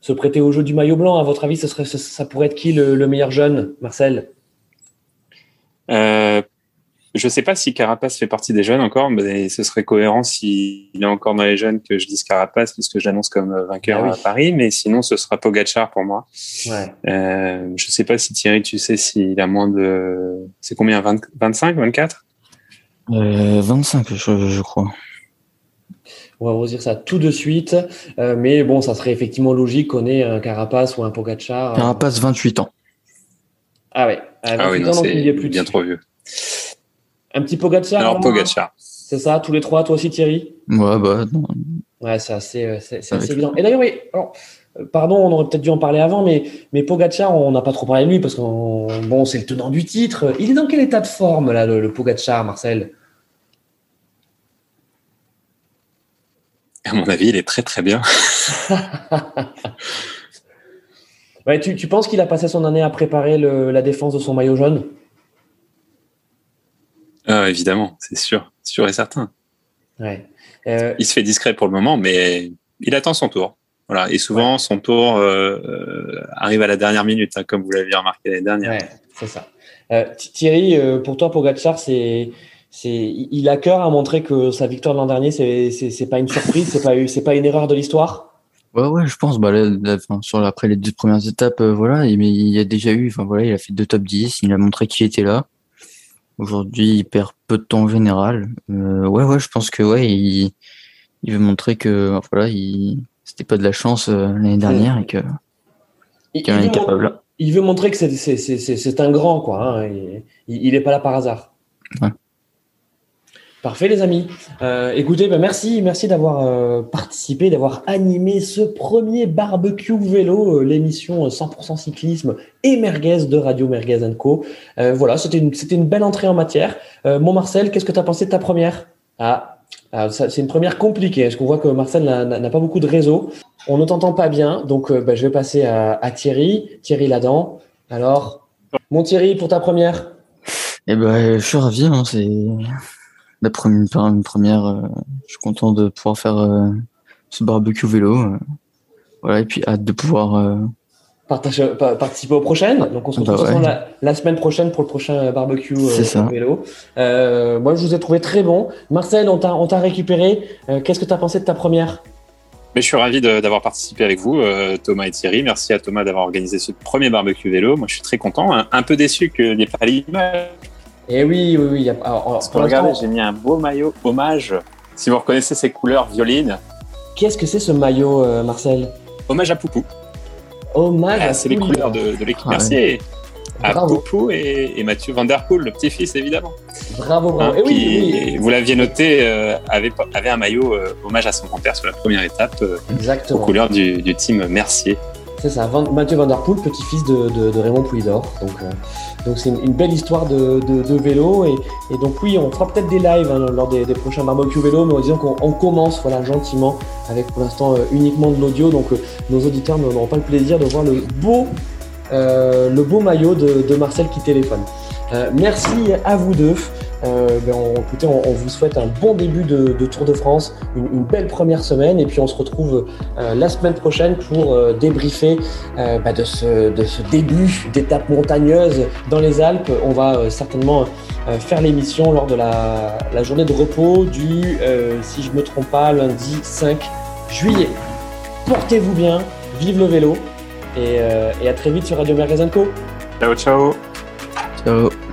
se prêter au jeu du maillot blanc. À votre avis, ce serait, ce- ça pourrait être qui le, le meilleur jeune, Marcel? Euh, je sais pas si Carapace fait partie des jeunes encore, mais ce serait cohérent s'il est encore dans les jeunes que je dise Carapace, puisque je l'annonce comme euh, vainqueur Ah oui. à Paris. Mais sinon, ce sera Pogacar pour moi. Ouais. Euh, je sais pas si Thierry, tu sais s'il a moins de. C'est combien 20 25, 24 Euh, 25, je, je crois. On va vous dire ça tout de suite. Euh, mais bon, ça serait effectivement logique qu'on ait un Carapace ou un Pogacar. Carapace, 28 ans. Ah ouais. Ah, Ah oui, 28 non, ans, donc il est plus bien dessus. trop vieux. Un petit Pogacar. Alors, Pogacar. C'est ça, tous les trois, toi aussi Thierry? Ouais, bah, non. Ouais, c'est assez, euh, c'est, c'est Avec- assez évident. Et d'ailleurs, oui, alors, euh, pardon, on aurait peut-être dû en parler avant, mais, mais Pogacar, on n'a pas trop parlé de lui parce que bon, c'est le tenant du titre. Il est dans quel état de forme, là, le, le Pogacar, Marcel? À mon avis, il est très très bien. ouais, tu, tu penses qu'il a passé son année à préparer le- la défense de son maillot jaune? Ah, évidemment, c'est sûr, sûr et certain. Ouais. Euh, Il se fait discret pour le moment, mais il attend son tour. Voilà. Et souvent, son tour euh, euh, arrive à la dernière minute, hein, comme vous l'avez remarqué l'année dernière. Ouais, c'est ça. Euh, Thi- Thierry, euh, pour toi, Pogacar, c'est, c'est, il a cœur à montrer que sa victoire de l'an dernier, c'est, c'est, c'est pas une surprise, c'est pas, c'est pas une erreur de l'histoire? Ouais, ouais, je pense, bah, là, là, enfin, sur, après les deux premières étapes, euh, voilà, il y a déjà eu, enfin, voilà, il a fait deux top 10, il a montré qu'il était là. Aujourd'hui, il perd peu de temps en général. Euh, ouais, ouais, je pense que, ouais, il, il veut montrer que, voilà, il, c'était pas de la chance euh, l'année dernière et que, Il, il est veut, capable il veut montrer que c'est, un grand, quoi. hein, il, il est pas là par hasard. Ouais. Parfait, les amis. Euh, écoutez, ben merci, merci d'avoir euh, participé, d'avoir animé ce premier barbecue vélo, euh, l'émission euh, 100% cyclisme et merguez de Radio Merguez Co. Voilà, c'était une, une belle entrée en matière. Mon Marcel, qu'est-ce que tu as pensé de ta première? Ah, c'est une première compliquée, parce qu'on voit que Marcel n'a pas beaucoup de réseau. On ne t'entend pas bien, donc bah, je vais passer à, Thierry. Thierry Ladan. Alors, mon Thierry, pour ta première? Eh ben, je suis ravi. Hein, c'est la première, une première. je suis content de pouvoir faire ce barbecue vélo. voilà, et puis hâte de pouvoir participer aux prochaines. Donc on se retrouve bah la, semaine prochaine pour le prochain barbecue euh, vélo. Euh, moi je vous ai trouvé très bon. Marcel, on t'a récupéré. Euh, qu'est-ce que tu as pensé de ta première? Mais je suis ravi d'avoir participé avec vous, Thomas et Thierry. Merci à Thomas d'avoir organisé ce premier barbecue vélo. Moi, je suis très content. Un, peu déçu qu'il n'y ait pas l'image. Et oui, oui, oui. regardez, j'ai mis un beau maillot hommage. Si vous reconnaissez ces couleurs violines. Qu'est-ce que c'est ce maillot, Marcel Hommage à Poupou. Hommage ah, C'est les couleurs de, l'équipe ah, Mercier. À Poupou et, Mathieu Van Der Poel, le petit-fils évidemment. Bravo, bravo. Hein, oui, Vous l'aviez noté, euh, avait, avait, un maillot euh, hommage à son grand-père sur la première étape, euh, aux couleurs du, du team Mercier. C'est ça, Mathieu Van petit-fils de, de, de, Raymond Poulidor. Donc, donc c'est une, belle histoire de, vélo. Et, donc oui, on fera peut-être des lives hein, lors des, prochains barbecue vélo, mais disons qu'on commence voilà, gentiment avec pour l'instant euh, uniquement de l'audio. Donc euh, nos auditeurs n'auront pas le plaisir de voir le beau, euh, le beau maillot de, Marcel qui téléphone. Merci à vous deux. Euh, ben on, écoutez, on, vous souhaite un bon début de, Tour de France, une, belle première semaine, et puis on se retrouve euh, la semaine prochaine pour euh, débriefer euh, bah de, ce, début d'étape montagneuse dans les Alpes. On va euh, certainement faire l'émission lors de la, journée de repos du, si je me trompe pas, lundi 5 juillet. Portez-vous bien, vive le vélo, et, à très vite sur Radio Mergazenco. Ciao, ciao. Ciao.